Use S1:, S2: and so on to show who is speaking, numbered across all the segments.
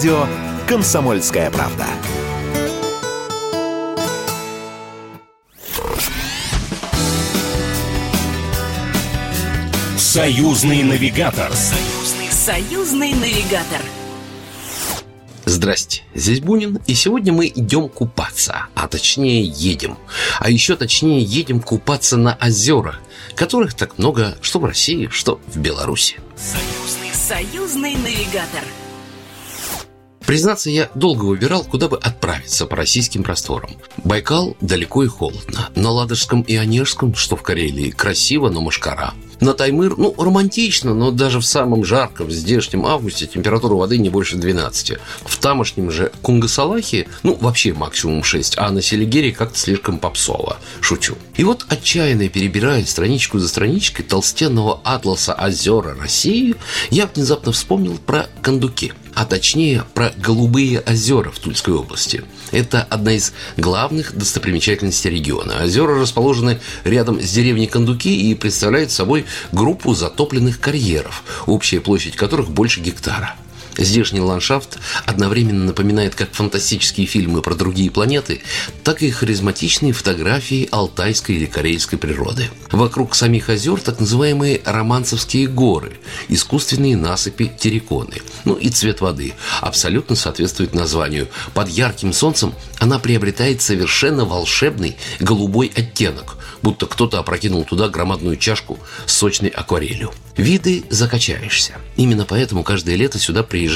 S1: радио «Комсомольская правда».
S2: Союзный навигатор.
S3: Союзный, союзный навигатор.
S4: Здрасте, здесь Бунин, и сегодня мы идем купаться, а точнее едем. А еще точнее едем купаться на озера, которых так много что в России, что в Беларуси.
S3: Союзный, союзный навигатор.
S4: Признаться, я долго выбирал, куда бы отправиться по российским просторам. Байкал далеко и холодно. На Ладожском и Онежском, что в Карелии, красиво, но мошкара. На Таймыр, ну, романтично, но даже в самом жарком здешнем августе температура воды не больше 12. В тамошнем же Кунгасалахе, ну, вообще максимум 6, а на Селигере как-то слишком попсово. Шучу. И вот, отчаянно перебирая страничку за страничкой толстенного атласа озера России, я внезапно вспомнил про кондуки – а точнее про Голубые озера в Тульской области. Это одна из главных достопримечательностей региона. Озера расположены рядом с деревней Кондуки и представляют собой группу затопленных карьеров, общая площадь которых больше гектара. Здешний ландшафт одновременно напоминает как фантастические фильмы про другие планеты, так и харизматичные фотографии алтайской или карельской природы. Вокруг самих озер так называемые романцевские горы, искусственные насыпи терриконы. Ну и цвет воды абсолютно соответствует названию. Под ярким солнцем она приобретает совершенно волшебный голубой оттенок, будто кто-то опрокинул туда громадную чашку с сочной акварелью. Виды закачаешься. Именно поэтому каждое лето сюда приезжают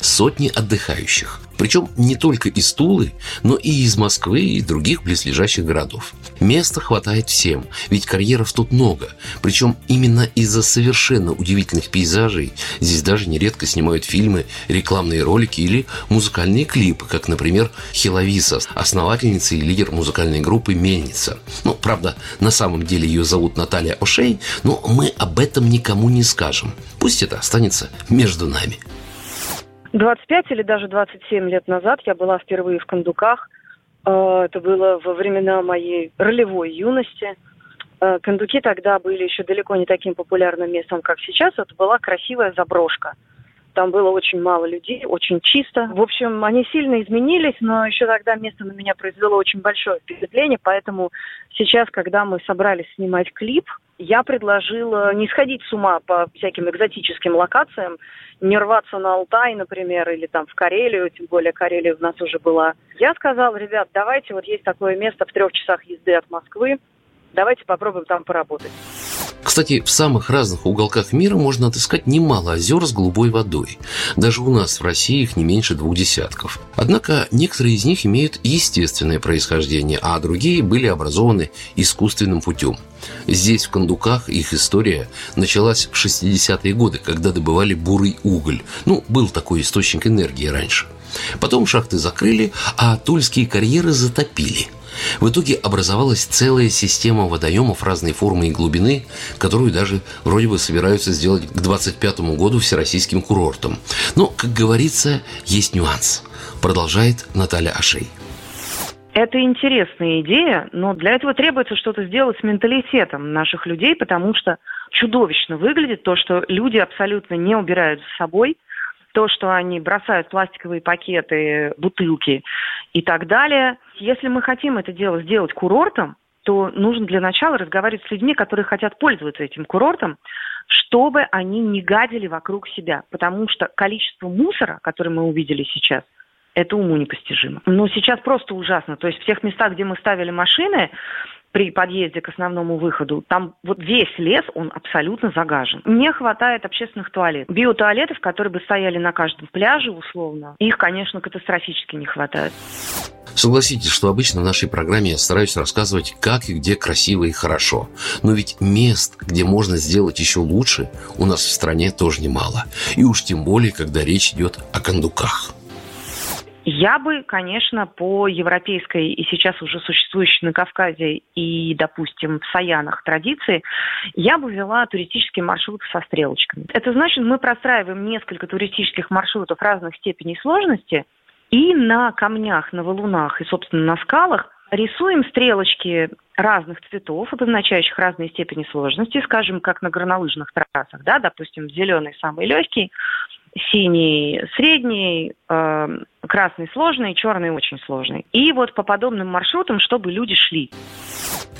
S4: сотни отдыхающих. Причем не только из Тулы, но и из Москвы и других близлежащих городов. Места хватает всем, ведь карьеров тут много. Причем именно из-за совершенно удивительных пейзажей здесь даже нередко снимают фильмы, рекламные ролики или музыкальные клипы, как, например, Хиловиса, основательница и лидер музыкальной группы «Мельница». Ну, правда, на самом деле ее зовут Наталья Ошей, но мы об этом никому не скажем. Пусть это останется между нами.
S5: 25 или даже 27 лет назад я была впервые в Кондуках. Э, это было во времена моей ролевой юности. Э, Кондуки тогда были еще далеко не таким популярным местом, как сейчас. Это была красивая заброшка. Там было очень мало людей, очень чисто. В общем, они сильно изменились, но еще тогда место на меня произвело очень большое впечатление. Поэтому сейчас, когда мы собрались снимать клип, я предложила не сходить с ума по всяким экзотическим локациям, не рваться на Алтай, например, или там в Карелию, тем более Карелия у нас уже была. Я сказала, ребят, давайте, вот есть такое место в трех часах езды от Москвы, давайте попробуем там поработать.
S4: Кстати, в самых разных уголках мира можно отыскать немало озер с голубой водой. Даже у нас в России их не меньше двух десятков. Однако некоторые из них имеют естественное происхождение, а другие были образованы искусственным путем. Здесь, в Кондуках, их история началась в 60-е годы, когда добывали бурый уголь. Ну, был такой источник энергии раньше. Потом шахты закрыли, а тульские карьеры затопили – в итоге образовалась целая система водоемов разной формы и глубины, которую даже вроде бы собираются сделать к 2025 году всероссийским курортом. Но, как говорится, есть нюанс. Продолжает Наталья Ашей.
S5: Это интересная идея, но для этого требуется что-то сделать с менталитетом наших людей, потому что чудовищно выглядит то, что люди абсолютно не убирают за собой, то, что они бросают пластиковые пакеты, бутылки и так далее. Если мы хотим это дело сделать курортом, то нужно для начала разговаривать с людьми, которые хотят пользоваться этим курортом, чтобы они не гадили вокруг себя. Потому что количество мусора, которое мы увидели сейчас, это уму непостижимо. Но сейчас просто ужасно. То есть в тех местах, где мы ставили машины, при подъезде к основному выходу, там вот весь лес, он абсолютно загажен. Не хватает общественных туалетов. Биотуалетов, которые бы стояли на каждом пляже условно, их, конечно, катастрофически не хватает.
S4: Согласитесь, что обычно в нашей программе я стараюсь рассказывать, как и где красиво и хорошо. Но ведь мест, где можно сделать еще лучше, у нас в стране тоже немало. И уж тем более, когда речь идет о кондуках.
S5: Я бы, конечно, по европейской и сейчас уже существующей на Кавказе и, допустим, в Саянах традиции, я бы вела туристические маршруты со стрелочками. Это значит, мы простраиваем несколько туристических маршрутов разных степеней сложности и на камнях, на валунах и, собственно, на скалах рисуем стрелочки разных цветов, обозначающих разные степени сложности, скажем, как на горнолыжных трассах, да, допустим, зеленый самый легкий, синий средний, э, красный сложный, черный очень сложный. И вот по подобным маршрутам, чтобы люди шли.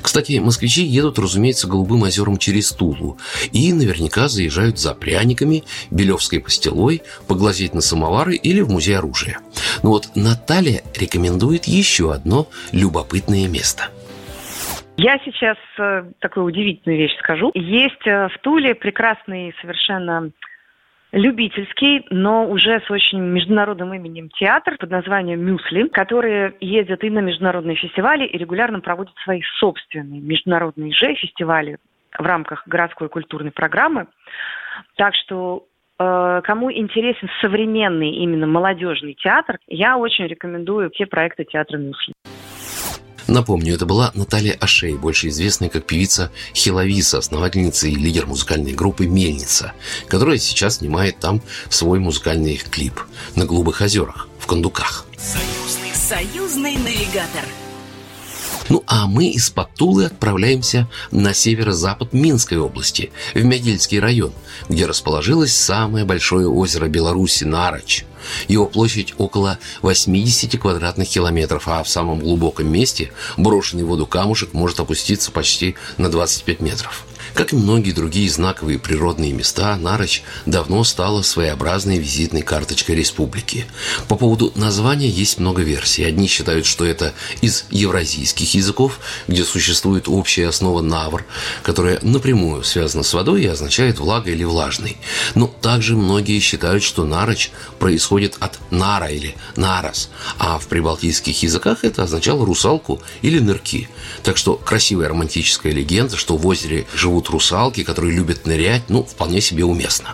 S4: Кстати, москвичи едут, разумеется, Голубым озером через Тулу и наверняка заезжают за пряниками, Белевской пастилой, поглазеть на самовары или в музей оружия. Но вот Наталья рекомендует еще одно любопытное место –
S5: я сейчас э, такую удивительную вещь скажу. Есть э, в Туле прекрасный совершенно любительский, но уже с очень международным именем театр под названием «Мюсли», который ездит и на международные фестивали и регулярно проводит свои собственные международные же фестивали в рамках городской культурной программы. Так что э, кому интересен современный именно молодежный театр, я очень рекомендую те проекты театра «Мюсли».
S4: Напомню, это была Наталья Ашей, больше известная как певица Хиловиса, основательница и лидер музыкальной группы «Мельница», которая сейчас снимает там свой музыкальный клип на Голубых озерах, в Кондуках.
S3: Союзный, союзный навигатор –
S4: ну а мы из Патулы отправляемся на северо-запад Минской области, в Мягильский район, где расположилось самое большое озеро Беларуси Нароч. Его площадь около 80 квадратных километров, а в самом глубоком месте брошенный в воду камушек может опуститься почти на 25 метров. Как и многие другие знаковые природные места, Нарочь давно стала своеобразной визитной карточкой республики. По поводу названия есть много версий. Одни считают, что это из евразийских языков, где существует общая основа навр, которая напрямую связана с водой и означает влага или влажный. Но также многие считают, что Нарочь происходит от нара или нарос, а в прибалтийских языках это означало русалку или нырки. Так что красивая романтическая легенда, что в озере живут живут русалки, которые любят нырять, ну, вполне себе уместно.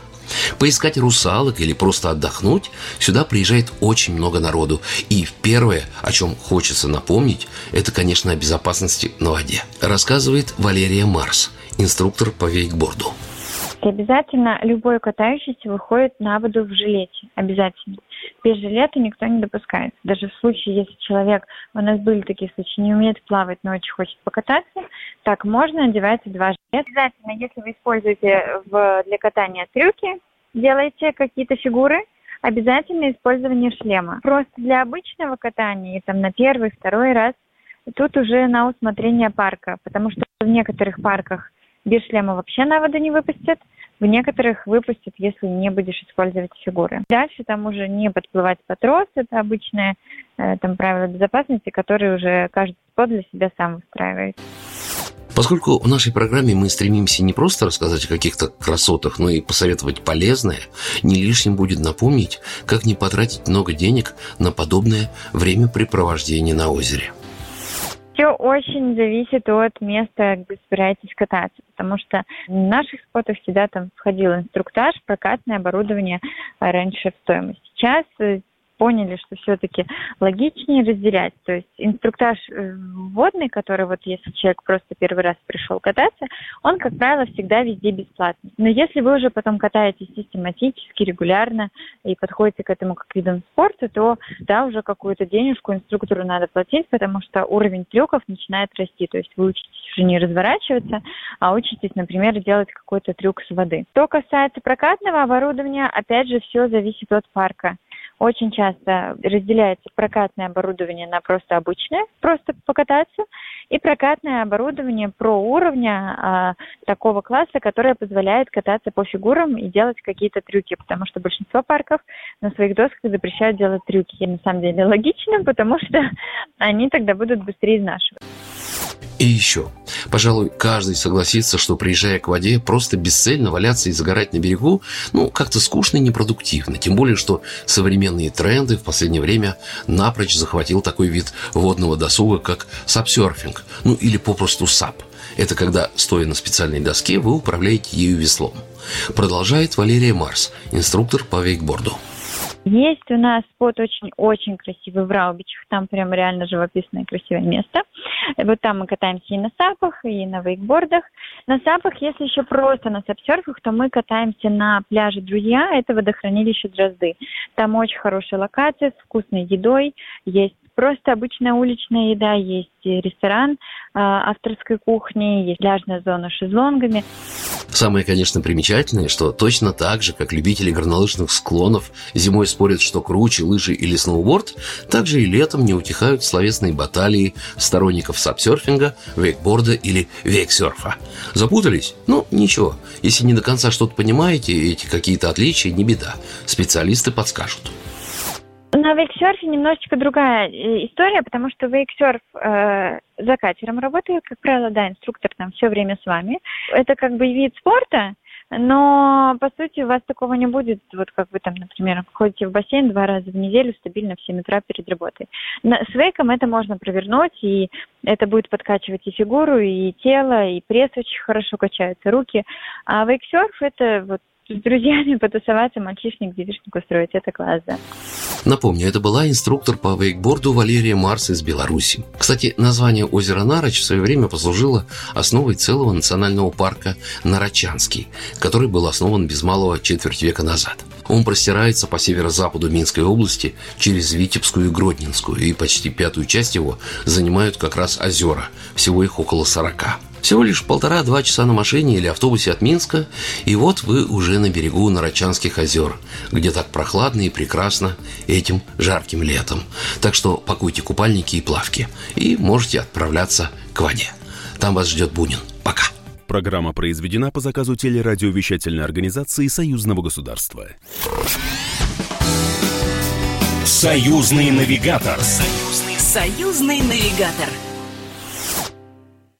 S4: Поискать русалок или просто отдохнуть сюда приезжает очень много народу. И первое, о чем хочется напомнить, это, конечно, о безопасности на воде. Рассказывает Валерия Марс, инструктор по вейкборду.
S6: Обязательно любой катающийся выходит на воду в жилете. Обязательно без жилета никто не допускается. Даже в случае, если человек, у нас были такие случаи, не умеет плавать, но очень хочет покататься, так можно одевать два жилета. Обязательно, если вы используете в, для катания трюки, делаете какие-то фигуры, обязательно использование шлема. Просто для обычного катания, там на первый, второй раз, тут уже на усмотрение парка, потому что в некоторых парках без шлема вообще на воду не выпустят, в некоторых выпустят, если не будешь использовать фигуры. Дальше там уже не подплывать по трос, это обычное э, там правила безопасности, которые уже каждый спот для себя сам выстраивает.
S4: Поскольку в нашей программе мы стремимся не просто рассказать о каких-то красотах, но и посоветовать полезное, не лишним будет напомнить, как не потратить много денег на подобное времяпрепровождение на озере
S6: все очень зависит от места, где собираетесь кататься, потому что в наших спотах всегда там входил инструктаж, прокатное оборудование раньше в стоимость. Сейчас э, поняли, что все-таки логичнее разделять. То есть инструктаж э, водный, который вот если человек просто первый раз пришел кататься, он, как правило, всегда везде бесплатный. Но если вы уже потом катаетесь систематически, регулярно и подходите к этому как видом спорта, то да, уже какую-то денежку инструктору надо платить, потому что уровень трюков начинает расти. То есть вы учитесь уже не разворачиваться, а учитесь, например, делать какой-то трюк с воды. Что касается прокатного оборудования, опять же, все зависит от парка. Очень часто разделяется прокатное оборудование на просто обычное, просто покататься, и прокатное оборудование про уровня а, такого класса, которое позволяет кататься по фигурам и делать какие-то трюки, потому что большинство парков на своих досках запрещают делать трюки. И на самом деле логично, потому что они тогда будут быстрее изнашивать.
S4: И еще. Пожалуй, каждый согласится, что приезжая к воде, просто бесцельно валяться и загорать на берегу, ну, как-то скучно и непродуктивно. Тем более, что современные тренды в последнее время напрочь захватил такой вид водного досуга, как сапсерфинг, ну или попросту сап. Это когда, стоя на специальной доске, вы управляете ею веслом. Продолжает Валерия Марс, инструктор по вейкборду.
S6: Есть у нас спот очень-очень красивый в Раубичах. Там прям реально живописное красивое место. Вот там мы катаемся и на сапах, и на вейкбордах. На сапах, если еще просто на сапсерфах, то мы катаемся на пляже «Друзья». Это водохранилище Дрозды. Там очень хорошая локация с вкусной едой. Есть просто обычная уличная еда, есть ресторан э, авторской кухни, есть пляжная зона с шезлонгами.
S4: Самое, конечно, примечательное, что точно так же, как любители горнолыжных склонов зимой спорят, что круче, лыжи или сноуборд, так же и летом не утихают словесные баталии сторонников сапсерфинга, вейкборда или вейксерфа. Запутались? Ну, ничего. Если не до конца что-то понимаете, эти какие-то отличия, не беда. Специалисты подскажут.
S6: На вейксерфе немножечко другая э, история, потому что вейксерф э, за катером работает, как правило, да, инструктор там все время с вами. Это как бы вид спорта, но по сути у вас такого не будет, вот как вы там, например, ходите в бассейн два раза в неделю стабильно в 7 утра перед работой. На, с вейком это можно провернуть, и это будет подкачивать и фигуру, и тело, и пресс очень хорошо качаются, руки. А вейксерф это вот с друзьями потусоваться, мальчишник, девичник устроить. Это класс, да.
S4: Напомню, это была инструктор по вейкборду Валерия Марс из Беларуси. Кстати, название озера Нароч в свое время послужило основой целого национального парка Нарочанский, который был основан без малого четверть века назад. Он простирается по северо-западу Минской области через Витебскую и Гродненскую, и почти пятую часть его занимают как раз озера, всего их около сорока. Всего лишь полтора-два часа на машине или автобусе от Минска, и вот вы уже на берегу Нарочанских озер, где так прохладно и прекрасно этим жарким летом. Так что пакуйте купальники и плавки, и можете отправляться к воде. Там вас ждет Бунин. Пока.
S2: Программа произведена по заказу телерадиовещательной организации Союзного государства.
S1: Союзный навигатор.
S3: Союзный, союзный навигатор.